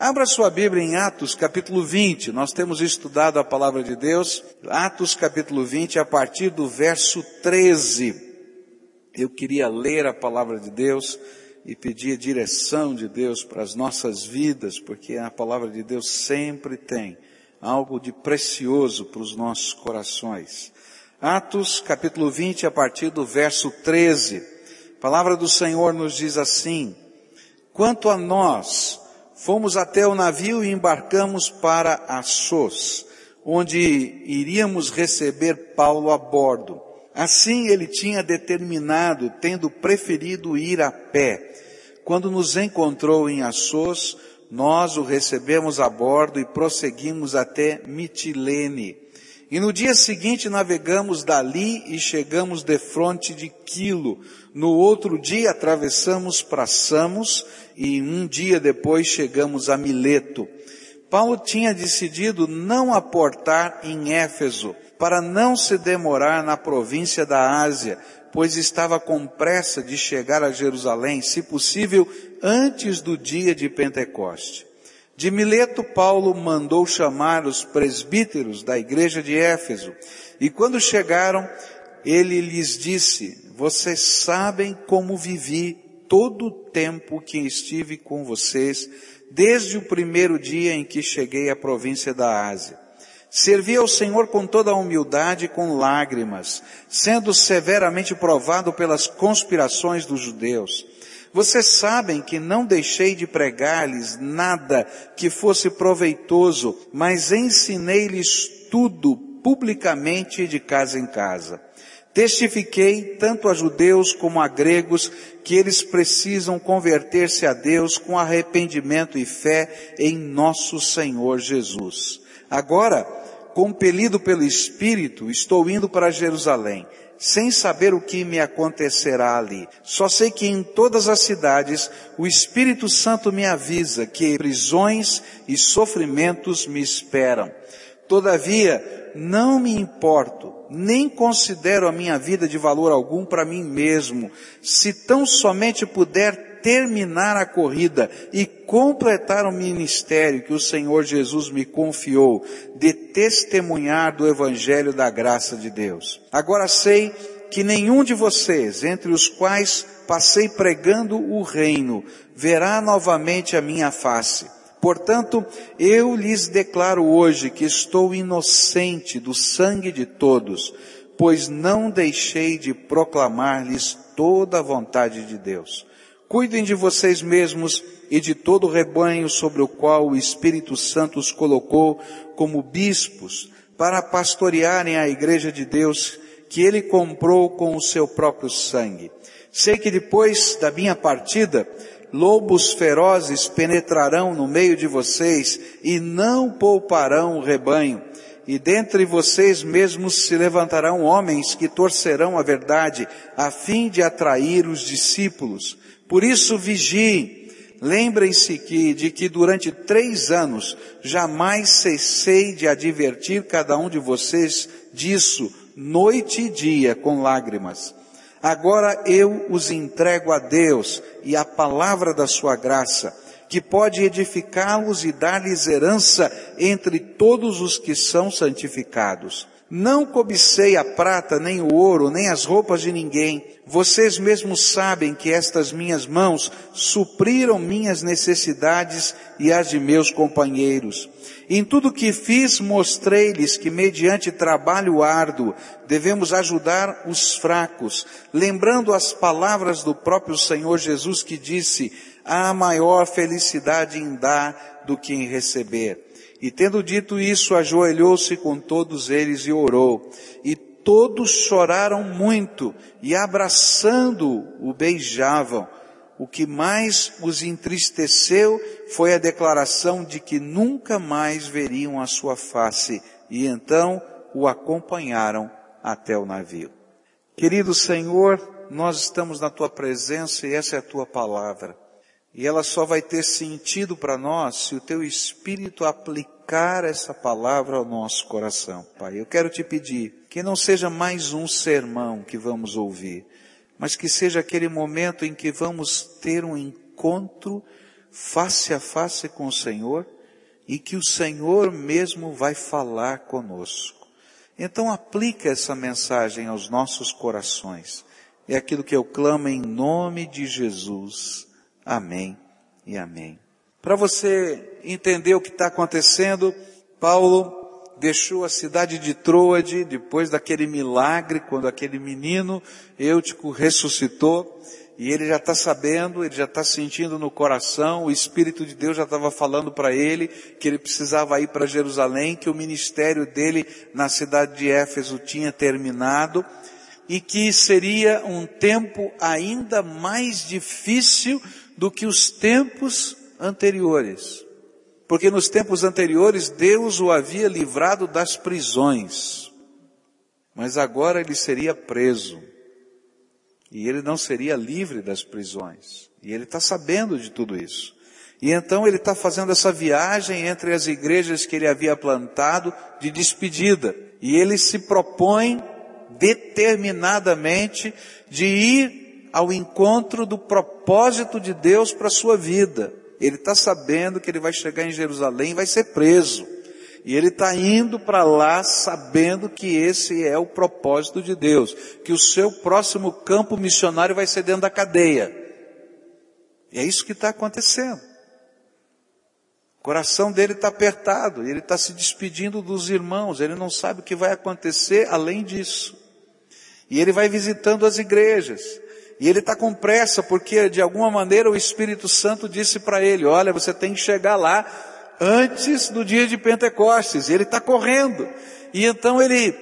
Abra sua Bíblia em Atos capítulo 20. Nós temos estudado a palavra de Deus. Atos capítulo 20, a partir do verso 13. Eu queria ler a palavra de Deus e pedir a direção de Deus para as nossas vidas, porque a palavra de Deus sempre tem algo de precioso para os nossos corações. Atos capítulo 20, a partir do verso 13. A palavra do Senhor nos diz assim: Quanto a nós, fomos até o navio e embarcamos para Assos, onde iríamos receber Paulo a bordo. Assim ele tinha determinado, tendo preferido ir a pé. Quando nos encontrou em Assos, nós o recebemos a bordo e prosseguimos até Mitilene. E no dia seguinte navegamos dali e chegamos de fronte de Quilo. No outro dia atravessamos para Samos e um dia depois chegamos a Mileto. Paulo tinha decidido não aportar em Éfeso para não se demorar na província da Ásia, pois estava com pressa de chegar a Jerusalém, se possível, antes do dia de Pentecoste. De Mileto, Paulo mandou chamar os presbíteros da igreja de Éfeso, e quando chegaram, ele lhes disse, vocês sabem como vivi todo o tempo que estive com vocês, desde o primeiro dia em que cheguei à província da Ásia. Servi ao Senhor com toda a humildade e com lágrimas, sendo severamente provado pelas conspirações dos judeus vocês sabem que não deixei de pregar-lhes nada que fosse proveitoso, mas ensinei-lhes tudo publicamente de casa em casa. Testifiquei tanto a judeus como a gregos que eles precisam converter-se a Deus com arrependimento e fé em nosso Senhor Jesus. Agora, compelido pelo Espírito, estou indo para Jerusalém sem saber o que me acontecerá ali. Só sei que em todas as cidades o Espírito Santo me avisa que prisões e sofrimentos me esperam. Todavia, não me importo, nem considero a minha vida de valor algum para mim mesmo, se tão somente puder terminar a corrida e completar o ministério que o Senhor Jesus me confiou de testemunhar do Evangelho da graça de Deus. Agora sei que nenhum de vocês, entre os quais passei pregando o reino, verá novamente a minha face. Portanto, eu lhes declaro hoje que estou inocente do sangue de todos, pois não deixei de proclamar-lhes toda a vontade de Deus. Cuidem de vocês mesmos e de todo o rebanho sobre o qual o Espírito Santo os colocou como bispos para pastorearem a igreja de Deus que ele comprou com o seu próprio sangue. Sei que depois da minha partida, lobos ferozes penetrarão no meio de vocês e não pouparão o rebanho. E dentre vocês mesmos se levantarão homens que torcerão a verdade, a fim de atrair os discípulos. Por isso vigiem. Lembrem-se que, de que durante três anos jamais cessei de advertir cada um de vocês disso, noite e dia, com lágrimas. Agora eu os entrego a Deus e à palavra da sua graça, que pode edificá-los e dar-lhes herança entre todos os que são santificados. Não cobicei a prata, nem o ouro, nem as roupas de ninguém. Vocês mesmos sabem que estas minhas mãos supriram minhas necessidades e as de meus companheiros. Em tudo que fiz, mostrei-lhes que mediante trabalho árduo devemos ajudar os fracos, lembrando as palavras do próprio Senhor Jesus que disse, há maior felicidade em dar do que em receber. E tendo dito isso, ajoelhou-se com todos eles e orou. E todos choraram muito e abraçando-o beijavam. O que mais os entristeceu foi a declaração de que nunca mais veriam a sua face e então o acompanharam até o navio. Querido Senhor, nós estamos na tua presença e essa é a tua palavra. E ela só vai ter sentido para nós se o teu Espírito aplicar essa palavra ao nosso coração. Pai, eu quero te pedir que não seja mais um sermão que vamos ouvir, mas que seja aquele momento em que vamos ter um encontro face a face com o Senhor e que o Senhor mesmo vai falar conosco. Então aplica essa mensagem aos nossos corações. É aquilo que eu clamo em nome de Jesus. Amém e amém. Para você entender o que está acontecendo, Paulo deixou a cidade de Troade depois daquele milagre, quando aquele menino Eutico ressuscitou, e ele já está sabendo, ele já está sentindo no coração, o Espírito de Deus já estava falando para ele que ele precisava ir para Jerusalém, que o ministério dele na cidade de Éfeso tinha terminado e que seria um tempo ainda mais difícil do que os tempos anteriores. Porque nos tempos anteriores Deus o havia livrado das prisões, mas agora ele seria preso. E ele não seria livre das prisões. E ele está sabendo de tudo isso. E então ele está fazendo essa viagem entre as igrejas que ele havia plantado de despedida. E ele se propõe determinadamente de ir ao encontro do propósito de Deus para a sua vida. Ele está sabendo que ele vai chegar em Jerusalém e vai ser preso. E ele está indo para lá sabendo que esse é o propósito de Deus, que o seu próximo campo missionário vai ser dentro da cadeia. E é isso que está acontecendo. O coração dele está apertado, ele está se despedindo dos irmãos, ele não sabe o que vai acontecer além disso. E ele vai visitando as igrejas. E ele está com pressa porque de alguma maneira o Espírito Santo disse para ele, olha, você tem que chegar lá antes do dia de Pentecostes. Ele está correndo. E então ele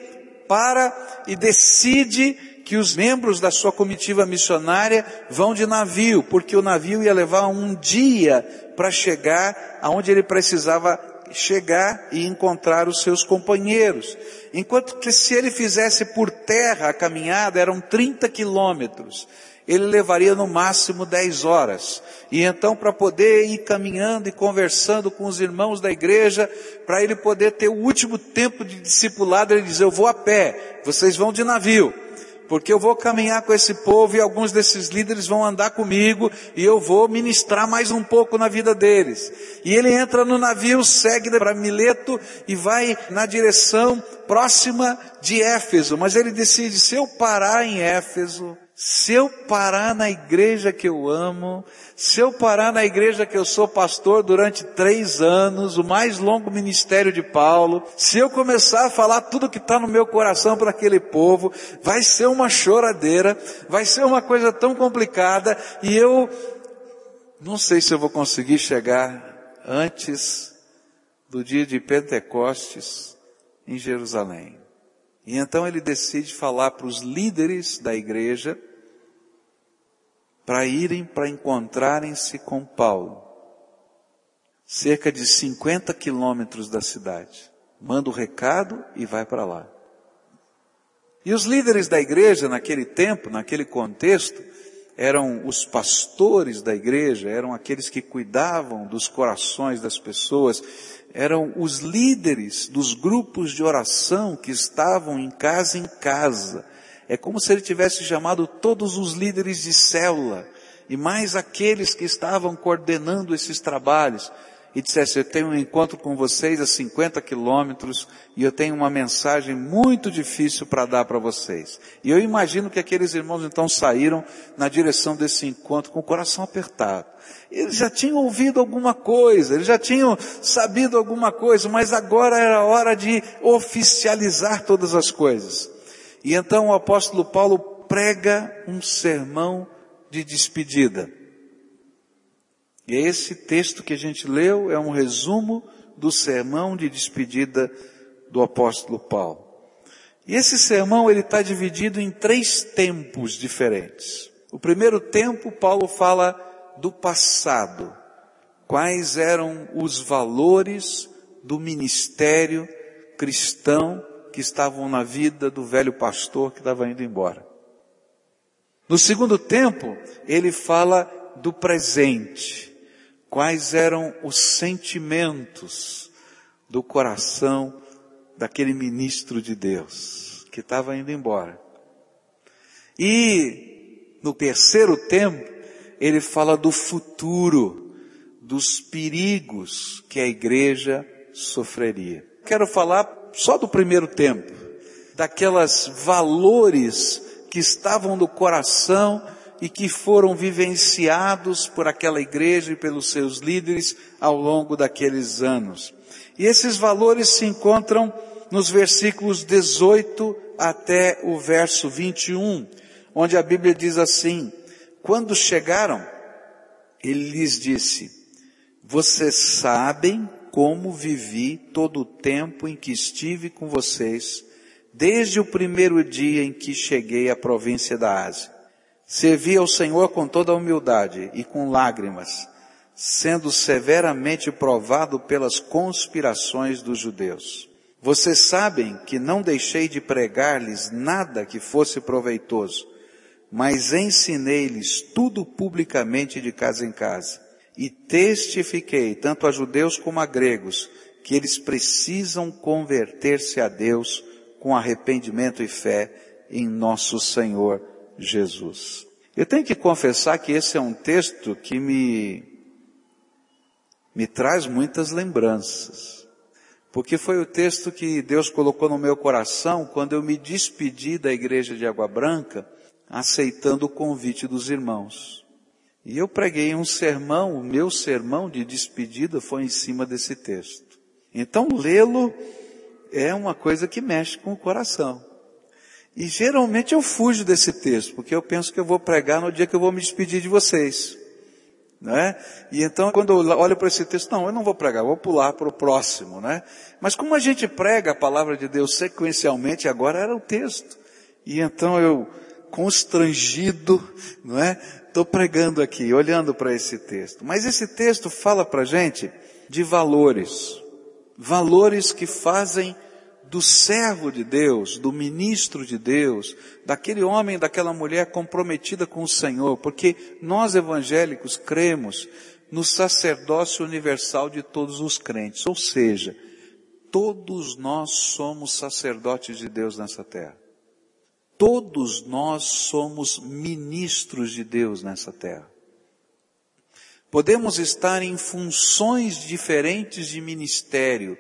para e decide que os membros da sua comitiva missionária vão de navio, porque o navio ia levar um dia para chegar aonde ele precisava chegar e encontrar os seus companheiros. Enquanto que se ele fizesse por terra a caminhada, eram 30 quilômetros ele levaria no máximo 10 horas. E então, para poder ir caminhando e conversando com os irmãos da igreja, para ele poder ter o último tempo de discipulado, ele diz: Eu vou a pé, vocês vão de navio porque eu vou caminhar com esse povo e alguns desses líderes vão andar comigo e eu vou ministrar mais um pouco na vida deles. E ele entra no navio, segue para Mileto e vai na direção próxima de Éfeso, mas ele decide, se eu parar em Éfeso, se eu parar na igreja que eu amo, se eu parar na igreja que eu sou pastor durante três anos, o mais longo ministério de Paulo, se eu começar a falar tudo que está no meu coração para aquele povo, vai ser uma choradeira, vai ser uma coisa tão complicada e eu não sei se eu vou conseguir chegar antes do dia de Pentecostes em Jerusalém. E então ele decide falar para os líderes da igreja, para irem para encontrarem-se com Paulo. Cerca de 50 quilômetros da cidade. Manda o recado e vai para lá. E os líderes da igreja naquele tempo, naquele contexto, eram os pastores da igreja, eram aqueles que cuidavam dos corações das pessoas, eram os líderes dos grupos de oração que estavam em casa em casa, é como se ele tivesse chamado todos os líderes de célula e mais aqueles que estavam coordenando esses trabalhos e dissesse, eu tenho um encontro com vocês a 50 quilômetros e eu tenho uma mensagem muito difícil para dar para vocês. E eu imagino que aqueles irmãos então saíram na direção desse encontro com o coração apertado. Eles já tinham ouvido alguma coisa, eles já tinham sabido alguma coisa, mas agora era hora de oficializar todas as coisas. E então o apóstolo Paulo prega um sermão de despedida. E esse texto que a gente leu é um resumo do sermão de despedida do apóstolo Paulo. E esse sermão ele está dividido em três tempos diferentes. O primeiro tempo, Paulo fala do passado. Quais eram os valores do ministério cristão que estavam na vida do velho pastor que estava indo embora. No segundo tempo, ele fala do presente. Quais eram os sentimentos do coração daquele ministro de Deus que estava indo embora. E no terceiro tempo, ele fala do futuro, dos perigos que a igreja sofreria. Quero falar só do primeiro tempo, daquelas valores que estavam no coração e que foram vivenciados por aquela igreja e pelos seus líderes ao longo daqueles anos. E esses valores se encontram nos versículos 18 até o verso 21, onde a Bíblia diz assim: Quando chegaram, ele lhes disse: Vocês sabem como vivi todo o tempo em que estive com vocês, desde o primeiro dia em que cheguei à província da Ásia. Servi ao Senhor com toda humildade e com lágrimas, sendo severamente provado pelas conspirações dos judeus. Vocês sabem que não deixei de pregar-lhes nada que fosse proveitoso, mas ensinei-lhes tudo publicamente de casa em casa e testifiquei, tanto a judeus como a gregos, que eles precisam converter-se a Deus com arrependimento e fé em nosso Senhor Jesus. Eu tenho que confessar que esse é um texto que me, me traz muitas lembranças. Porque foi o texto que Deus colocou no meu coração quando eu me despedi da igreja de Água Branca, aceitando o convite dos irmãos. E eu preguei um sermão, o meu sermão de despedida foi em cima desse texto. Então lê-lo é uma coisa que mexe com o coração. E geralmente eu fujo desse texto, porque eu penso que eu vou pregar no dia que eu vou me despedir de vocês. Né? E então quando eu olho para esse texto, não, eu não vou pregar, vou pular para o próximo, né? Mas como a gente prega a palavra de Deus sequencialmente, agora era o texto. E então eu, constrangido, não é? Estou pregando aqui, olhando para esse texto. Mas esse texto fala para gente de valores. Valores que fazem do servo de Deus, do ministro de Deus, daquele homem, daquela mulher comprometida com o Senhor, porque nós evangélicos cremos no sacerdócio universal de todos os crentes, ou seja, todos nós somos sacerdotes de Deus nessa terra. Todos nós somos ministros de Deus nessa terra. Podemos estar em funções diferentes de ministério,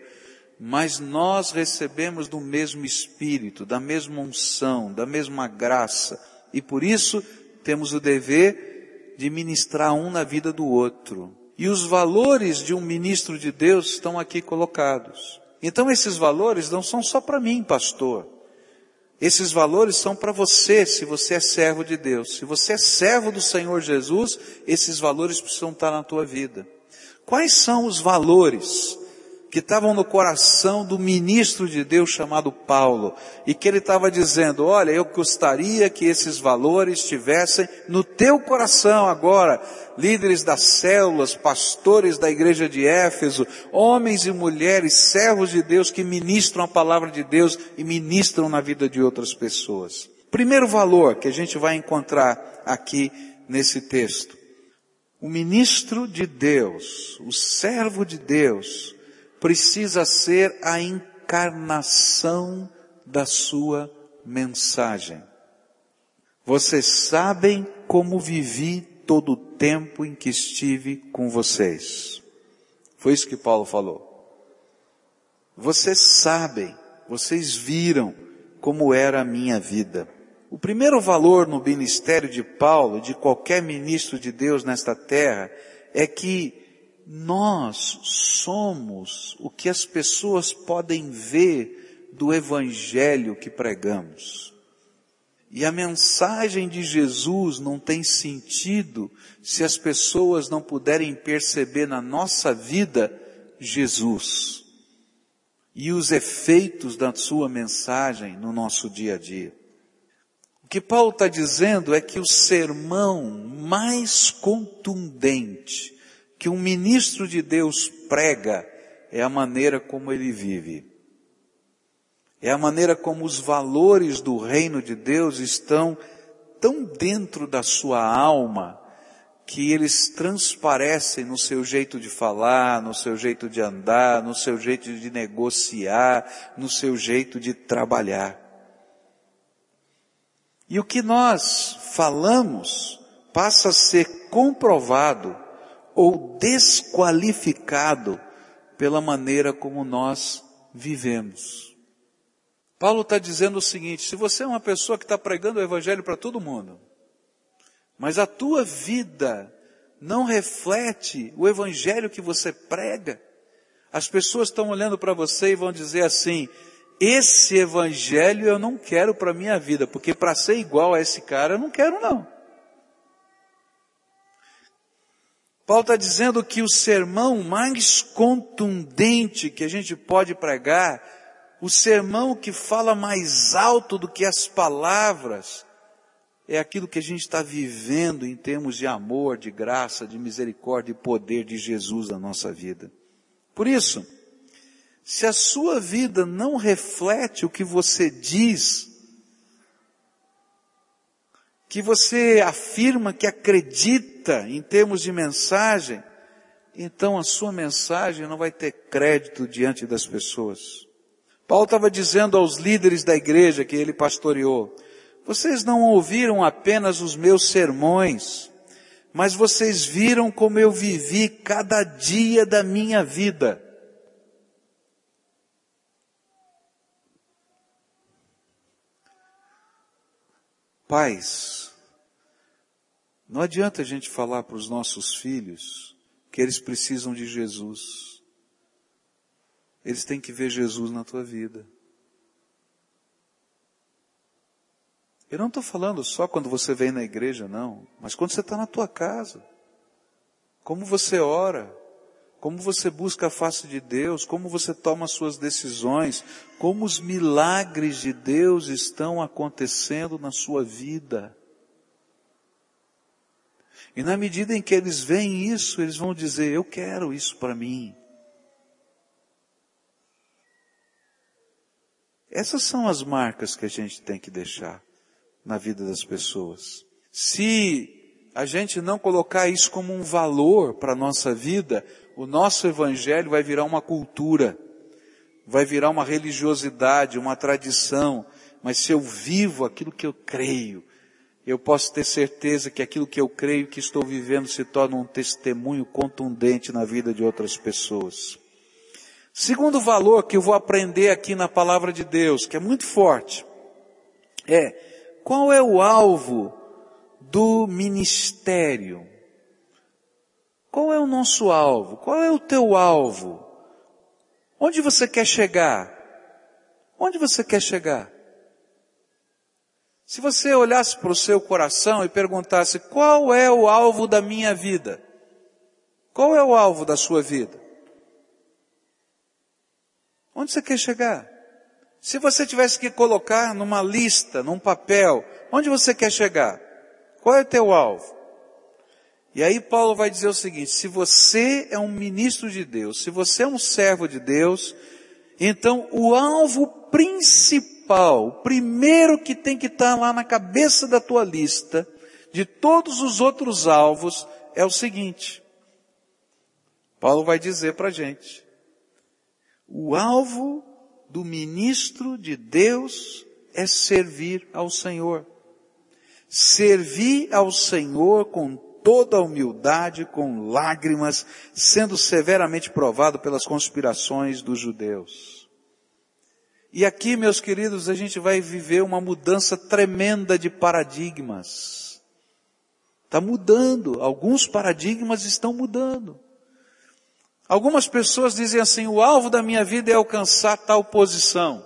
mas nós recebemos do mesmo Espírito, da mesma unção, da mesma graça, e por isso temos o dever de ministrar um na vida do outro. E os valores de um ministro de Deus estão aqui colocados. Então esses valores não são só para mim, pastor. Esses valores são para você, se você é servo de Deus. Se você é servo do Senhor Jesus, esses valores precisam estar na tua vida. Quais são os valores que estavam no coração do ministro de Deus chamado Paulo, e que ele estava dizendo, olha, eu gostaria que esses valores estivessem no teu coração agora, líderes das células, pastores da igreja de Éfeso, homens e mulheres, servos de Deus que ministram a palavra de Deus e ministram na vida de outras pessoas. Primeiro valor que a gente vai encontrar aqui nesse texto. O ministro de Deus, o servo de Deus, precisa ser a encarnação da sua mensagem. Vocês sabem como vivi todo o tempo em que estive com vocês. Foi isso que Paulo falou. Vocês sabem, vocês viram como era a minha vida. O primeiro valor no ministério de Paulo, de qualquer ministro de Deus nesta terra, é que nós somos o que as pessoas podem ver do evangelho que pregamos. E a mensagem de Jesus não tem sentido se as pessoas não puderem perceber na nossa vida Jesus e os efeitos da sua mensagem no nosso dia a dia. O que Paulo está dizendo é que o sermão mais contundente, que um ministro de Deus prega é a maneira como ele vive. É a maneira como os valores do reino de Deus estão tão dentro da sua alma que eles transparecem no seu jeito de falar, no seu jeito de andar, no seu jeito de negociar, no seu jeito de trabalhar. E o que nós falamos passa a ser comprovado ou desqualificado pela maneira como nós vivemos. Paulo está dizendo o seguinte: se você é uma pessoa que está pregando o Evangelho para todo mundo, mas a tua vida não reflete o Evangelho que você prega, as pessoas estão olhando para você e vão dizer assim: esse Evangelho eu não quero para minha vida, porque para ser igual a esse cara eu não quero não. Paulo está dizendo que o sermão mais contundente que a gente pode pregar, o sermão que fala mais alto do que as palavras, é aquilo que a gente está vivendo em termos de amor, de graça, de misericórdia e poder de Jesus na nossa vida. Por isso, se a sua vida não reflete o que você diz, que você afirma que acredita em termos de mensagem, então a sua mensagem não vai ter crédito diante das pessoas. Paulo estava dizendo aos líderes da igreja que ele pastoreou, vocês não ouviram apenas os meus sermões, mas vocês viram como eu vivi cada dia da minha vida. Pais, não adianta a gente falar para os nossos filhos que eles precisam de Jesus. Eles têm que ver Jesus na tua vida. Eu não estou falando só quando você vem na igreja, não, mas quando você está na tua casa. Como você ora, como você busca a face de Deus, como você toma suas decisões, como os milagres de Deus estão acontecendo na sua vida. E na medida em que eles veem isso, eles vão dizer: Eu quero isso para mim. Essas são as marcas que a gente tem que deixar na vida das pessoas. Se a gente não colocar isso como um valor para a nossa vida, o nosso evangelho vai virar uma cultura, vai virar uma religiosidade, uma tradição, mas se eu vivo aquilo que eu creio, eu posso ter certeza que aquilo que eu creio que estou vivendo se torna um testemunho contundente na vida de outras pessoas. Segundo valor que eu vou aprender aqui na palavra de Deus, que é muito forte, é qual é o alvo do ministério? Qual é o nosso alvo? Qual é o teu alvo? Onde você quer chegar? Onde você quer chegar? Se você olhasse para o seu coração e perguntasse qual é o alvo da minha vida? Qual é o alvo da sua vida? Onde você quer chegar? Se você tivesse que colocar numa lista, num papel, onde você quer chegar? Qual é o teu alvo? E aí Paulo vai dizer o seguinte, se você é um ministro de Deus, se você é um servo de Deus, então o alvo principal, o primeiro que tem que estar lá na cabeça da tua lista, de todos os outros alvos, é o seguinte. Paulo vai dizer para gente, o alvo do ministro de Deus é servir ao Senhor. Servir ao Senhor com toda a humildade, com lágrimas, sendo severamente provado pelas conspirações dos judeus. E aqui, meus queridos, a gente vai viver uma mudança tremenda de paradigmas. Está mudando, alguns paradigmas estão mudando. Algumas pessoas dizem assim, o alvo da minha vida é alcançar tal posição.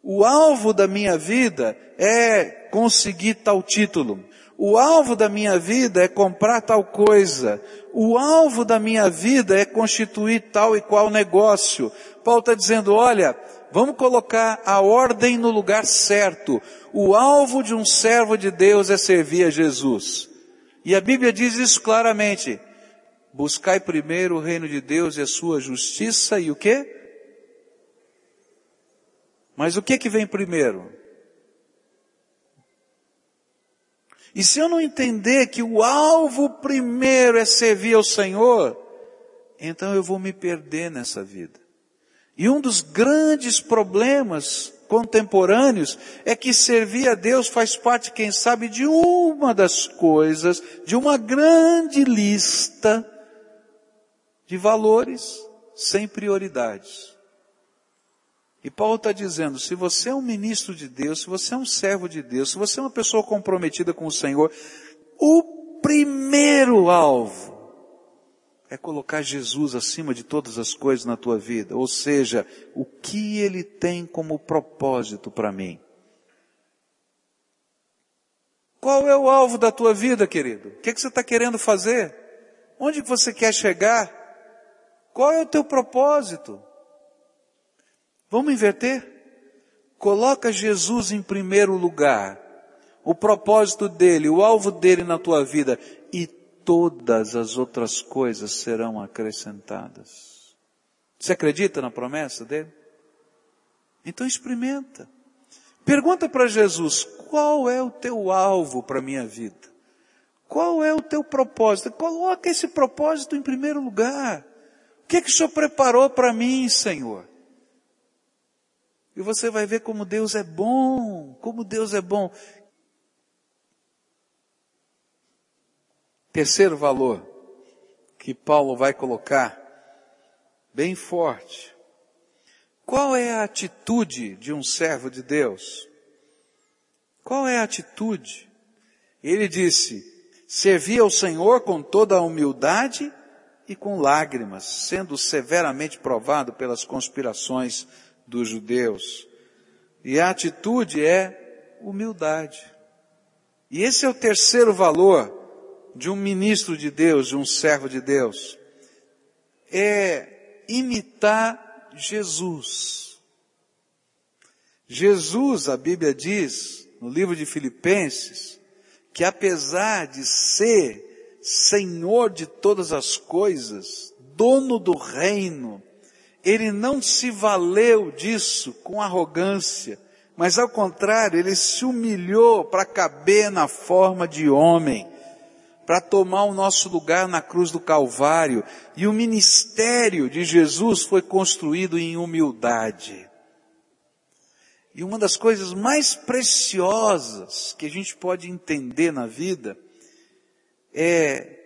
O alvo da minha vida é conseguir tal título. O alvo da minha vida é comprar tal coisa. O alvo da minha vida é constituir tal e qual negócio. Paulo está dizendo, olha, vamos colocar a ordem no lugar certo. O alvo de um servo de Deus é servir a Jesus. E a Bíblia diz isso claramente. Buscai primeiro o reino de Deus e a sua justiça e o quê? Mas o que que vem primeiro? E se eu não entender que o alvo primeiro é servir ao Senhor, então eu vou me perder nessa vida. E um dos grandes problemas contemporâneos é que servir a Deus faz parte, quem sabe, de uma das coisas, de uma grande lista de valores sem prioridades. E Paulo está dizendo, se você é um ministro de Deus, se você é um servo de Deus, se você é uma pessoa comprometida com o Senhor, o primeiro alvo é colocar Jesus acima de todas as coisas na tua vida. Ou seja, o que Ele tem como propósito para mim. Qual é o alvo da tua vida, querido? O que, é que você está querendo fazer? Onde você quer chegar? Qual é o teu propósito? Vamos inverter? Coloca Jesus em primeiro lugar. O propósito dele, o alvo dele na tua vida todas as outras coisas serão acrescentadas. Você acredita na promessa dele? Então experimenta. Pergunta para Jesus, qual é o teu alvo para a minha vida? Qual é o teu propósito? Coloca esse propósito em primeiro lugar. O que é que o Senhor preparou para mim, Senhor? E você vai ver como Deus é bom, como Deus é bom. Terceiro valor que Paulo vai colocar, bem forte. Qual é a atitude de um servo de Deus? Qual é a atitude? Ele disse, servia ao Senhor com toda a humildade e com lágrimas, sendo severamente provado pelas conspirações dos judeus. E a atitude é humildade. E esse é o terceiro valor de um ministro de Deus, de um servo de Deus, é imitar Jesus. Jesus, a Bíblia diz, no livro de Filipenses, que apesar de ser Senhor de todas as coisas, dono do reino, ele não se valeu disso com arrogância, mas ao contrário, ele se humilhou para caber na forma de homem para tomar o nosso lugar na cruz do Calvário. E o ministério de Jesus foi construído em humildade. E uma das coisas mais preciosas que a gente pode entender na vida é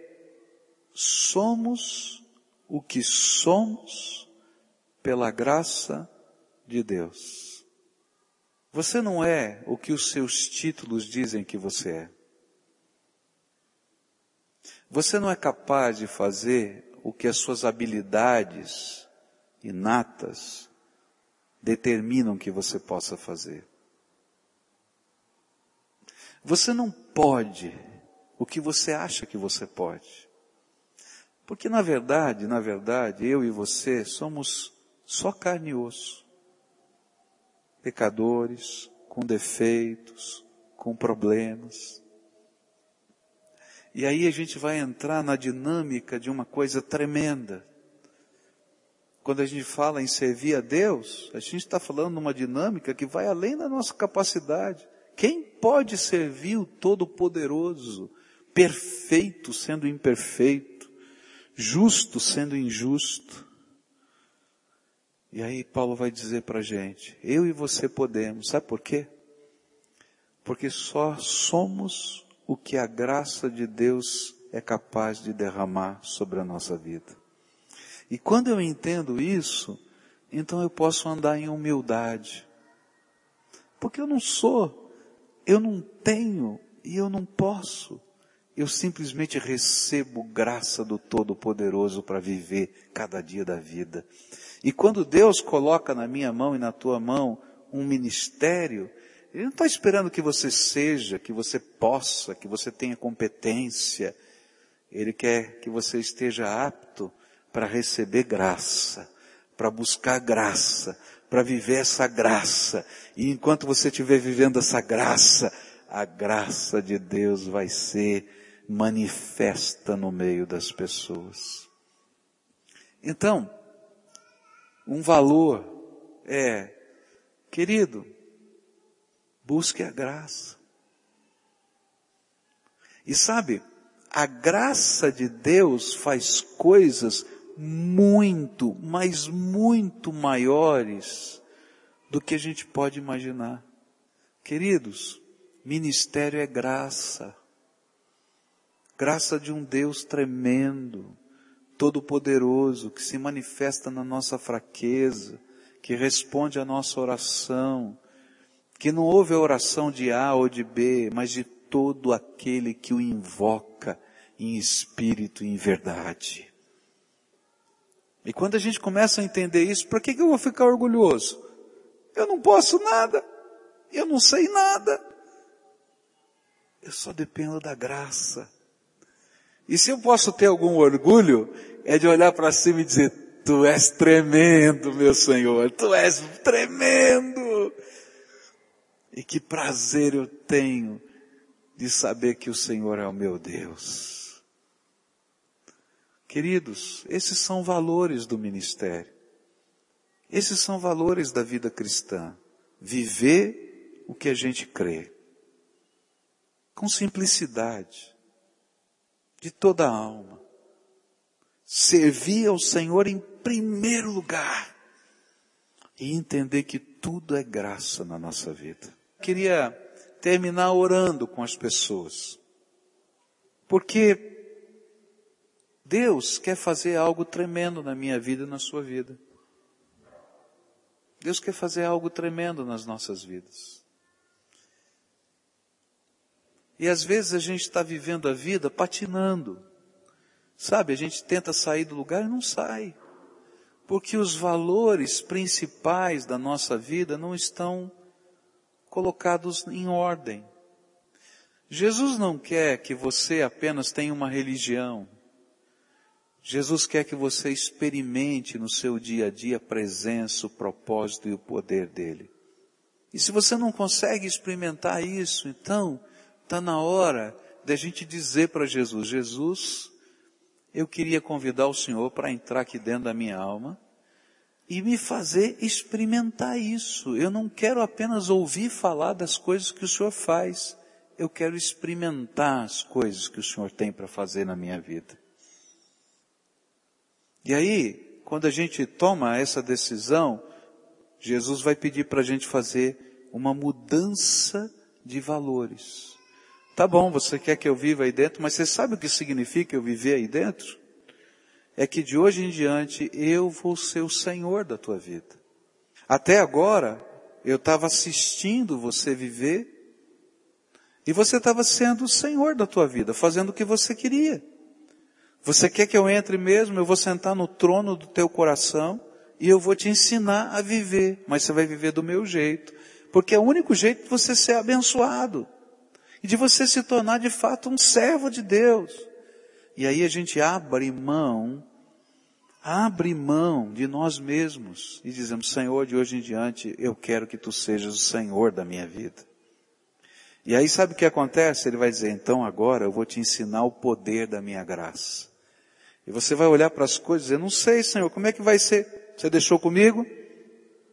somos o que somos pela graça de Deus. Você não é o que os seus títulos dizem que você é. Você não é capaz de fazer o que as suas habilidades inatas determinam que você possa fazer. Você não pode o que você acha que você pode. Porque na verdade, na verdade, eu e você somos só carne e osso. Pecadores, com defeitos, com problemas. E aí a gente vai entrar na dinâmica de uma coisa tremenda. Quando a gente fala em servir a Deus, a gente está falando numa dinâmica que vai além da nossa capacidade. Quem pode servir o Todo-Poderoso, perfeito sendo imperfeito, justo sendo injusto? E aí Paulo vai dizer para a gente, eu e você podemos, sabe por quê? Porque só somos o que a graça de Deus é capaz de derramar sobre a nossa vida. E quando eu entendo isso, então eu posso andar em humildade. Porque eu não sou, eu não tenho e eu não posso. Eu simplesmente recebo graça do Todo-Poderoso para viver cada dia da vida. E quando Deus coloca na minha mão e na tua mão um ministério, ele não está esperando que você seja, que você possa, que você tenha competência. Ele quer que você esteja apto para receber graça, para buscar graça, para viver essa graça. E enquanto você estiver vivendo essa graça, a graça de Deus vai ser manifesta no meio das pessoas. Então, um valor é, querido, Busque a graça. E sabe, a graça de Deus faz coisas muito, mas muito maiores do que a gente pode imaginar. Queridos, ministério é graça. Graça de um Deus tremendo, todo-poderoso que se manifesta na nossa fraqueza, que responde à nossa oração, que não houve a oração de A ou de B, mas de todo aquele que o invoca em espírito e em verdade. E quando a gente começa a entender isso, para que, que eu vou ficar orgulhoso? Eu não posso nada. Eu não sei nada. Eu só dependo da graça. E se eu posso ter algum orgulho, é de olhar para cima e dizer, Tu és tremendo, meu Senhor, Tu és tremendo. E que prazer eu tenho de saber que o Senhor é o meu Deus. Queridos, esses são valores do ministério. Esses são valores da vida cristã. Viver o que a gente crê. Com simplicidade. De toda a alma. Servir ao Senhor em primeiro lugar. E entender que tudo é graça na nossa vida. Queria terminar orando com as pessoas. Porque Deus quer fazer algo tremendo na minha vida e na sua vida. Deus quer fazer algo tremendo nas nossas vidas. E às vezes a gente está vivendo a vida patinando. Sabe, a gente tenta sair do lugar e não sai. Porque os valores principais da nossa vida não estão colocados em ordem. Jesus não quer que você apenas tenha uma religião. Jesus quer que você experimente no seu dia a dia a presença, o propósito e o poder dele. E se você não consegue experimentar isso, então está na hora de a gente dizer para Jesus, Jesus, eu queria convidar o Senhor para entrar aqui dentro da minha alma e me fazer experimentar isso. Eu não quero apenas ouvir falar das coisas que o Senhor faz, eu quero experimentar as coisas que o Senhor tem para fazer na minha vida. E aí, quando a gente toma essa decisão, Jesus vai pedir para a gente fazer uma mudança de valores. Tá bom, você quer que eu viva aí dentro, mas você sabe o que significa eu viver aí dentro? É que de hoje em diante eu vou ser o Senhor da tua vida. Até agora, eu estava assistindo você viver e você estava sendo o Senhor da tua vida, fazendo o que você queria. Você quer que eu entre mesmo? Eu vou sentar no trono do teu coração e eu vou te ensinar a viver, mas você vai viver do meu jeito, porque é o único jeito de você ser abençoado e de você se tornar de fato um servo de Deus. E aí a gente abre mão, abre mão de nós mesmos e dizemos, Senhor, de hoje em diante eu quero que tu sejas o Senhor da minha vida. E aí sabe o que acontece? Ele vai dizer, então agora eu vou te ensinar o poder da minha graça. E você vai olhar para as coisas e dizer, não sei, Senhor, como é que vai ser? Você deixou comigo?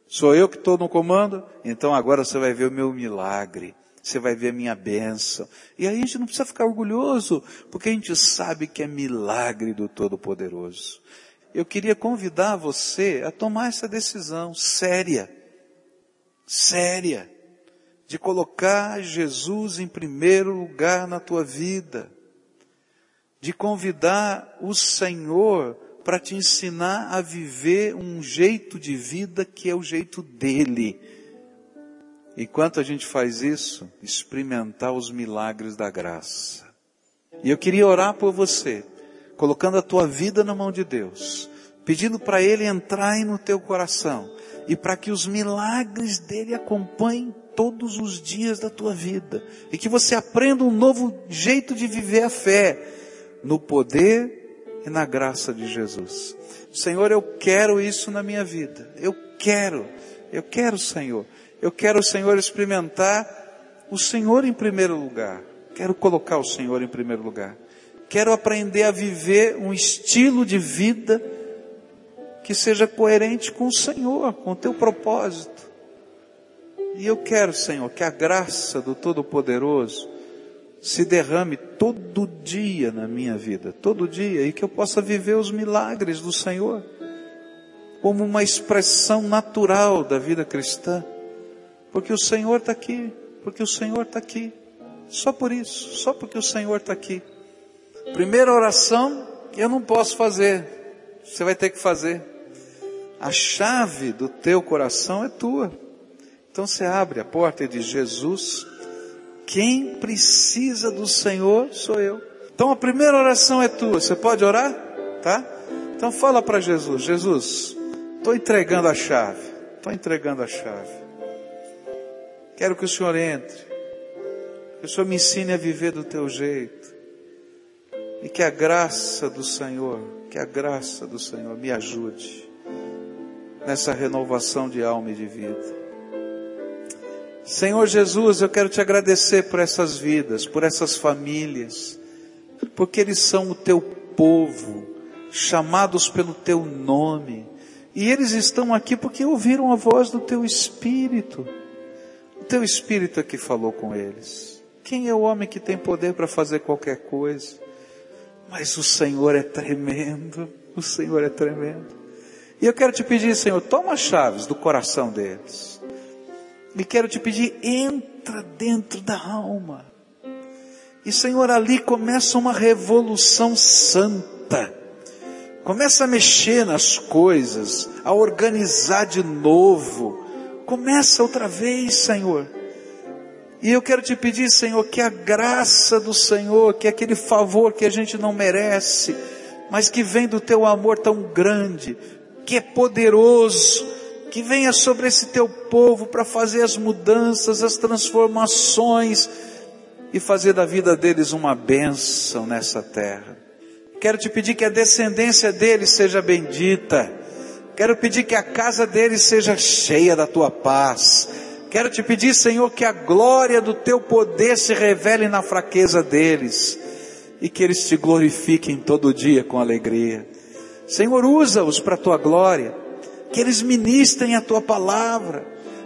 Sou eu que estou no comando? Então agora você vai ver o meu milagre. Você vai ver a minha bênção. E aí a gente não precisa ficar orgulhoso, porque a gente sabe que é milagre do Todo-Poderoso. Eu queria convidar você a tomar essa decisão séria, séria, de colocar Jesus em primeiro lugar na tua vida de convidar o Senhor para te ensinar a viver um jeito de vida que é o jeito dele. Enquanto a gente faz isso, experimentar os milagres da graça. E eu queria orar por você, colocando a tua vida na mão de Deus, pedindo para Ele entrar no teu coração e para que os milagres dele acompanhem todos os dias da tua vida e que você aprenda um novo jeito de viver a fé no poder e na graça de Jesus. Senhor, eu quero isso na minha vida. Eu quero, eu quero, Senhor. Eu quero, Senhor, experimentar o Senhor em primeiro lugar. Quero colocar o Senhor em primeiro lugar. Quero aprender a viver um estilo de vida que seja coerente com o Senhor, com o teu propósito. E eu quero, Senhor, que a graça do Todo-Poderoso se derrame todo dia na minha vida, todo dia, e que eu possa viver os milagres do Senhor como uma expressão natural da vida cristã, porque o Senhor está aqui, porque o Senhor está aqui, só por isso, só porque o Senhor está aqui. Primeira oração, eu não posso fazer, você vai ter que fazer. A chave do teu coração é tua. Então você abre a porta e diz: Jesus, quem precisa do Senhor sou eu. Então a primeira oração é tua. Você pode orar? Tá? Então fala para Jesus: Jesus, estou entregando a chave. Estou entregando a chave. Quero que o Senhor entre. Que o Senhor me ensine a viver do teu jeito. E que a graça do Senhor, que a graça do Senhor me ajude nessa renovação de alma e de vida. Senhor Jesus, eu quero te agradecer por essas vidas, por essas famílias, porque eles são o teu povo, chamados pelo teu nome, e eles estão aqui porque ouviram a voz do teu Espírito. O teu Espírito é que falou com eles. Quem é o homem que tem poder para fazer qualquer coisa? Mas o Senhor é tremendo, o Senhor é tremendo. E eu quero te pedir, Senhor, toma as chaves do coração deles. E quero te pedir, entra dentro da alma. E Senhor, ali começa uma revolução santa. Começa a mexer nas coisas, a organizar de novo. Começa outra vez, Senhor. E eu quero te pedir, Senhor, que a graça do Senhor, que aquele favor que a gente não merece, mas que vem do teu amor tão grande, que é poderoso, que venha sobre esse teu povo para fazer as mudanças, as transformações e fazer da vida deles uma bênção nessa terra. Quero te pedir que a descendência deles seja bendita. Quero pedir que a casa deles seja cheia da tua paz. Quero te pedir, Senhor, que a glória do teu poder se revele na fraqueza deles e que eles te glorifiquem todo dia com alegria. Senhor, usa-os para a tua glória que eles ministrem a tua palavra.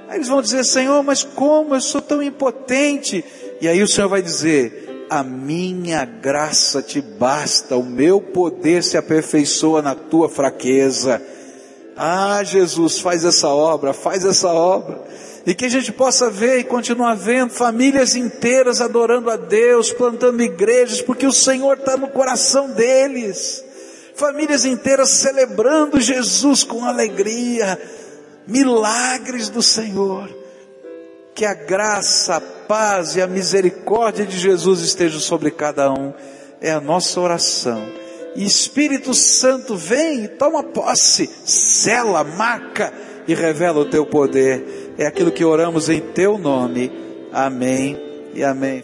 Aí eles vão dizer, Senhor, mas como eu sou tão impotente? E aí o Senhor vai dizer, a minha graça te basta, o meu poder se aperfeiçoa na tua fraqueza. Ah, Jesus, faz essa obra, faz essa obra. E que a gente possa ver e continuar vendo famílias inteiras adorando a Deus, plantando igrejas, porque o Senhor está no coração deles famílias inteiras celebrando Jesus com alegria, milagres do Senhor. Que a graça, a paz e a misericórdia de Jesus estejam sobre cada um, é a nossa oração. E Espírito Santo vem e toma posse, sela, marca e revela o teu poder. É aquilo que oramos em teu nome. Amém e amém.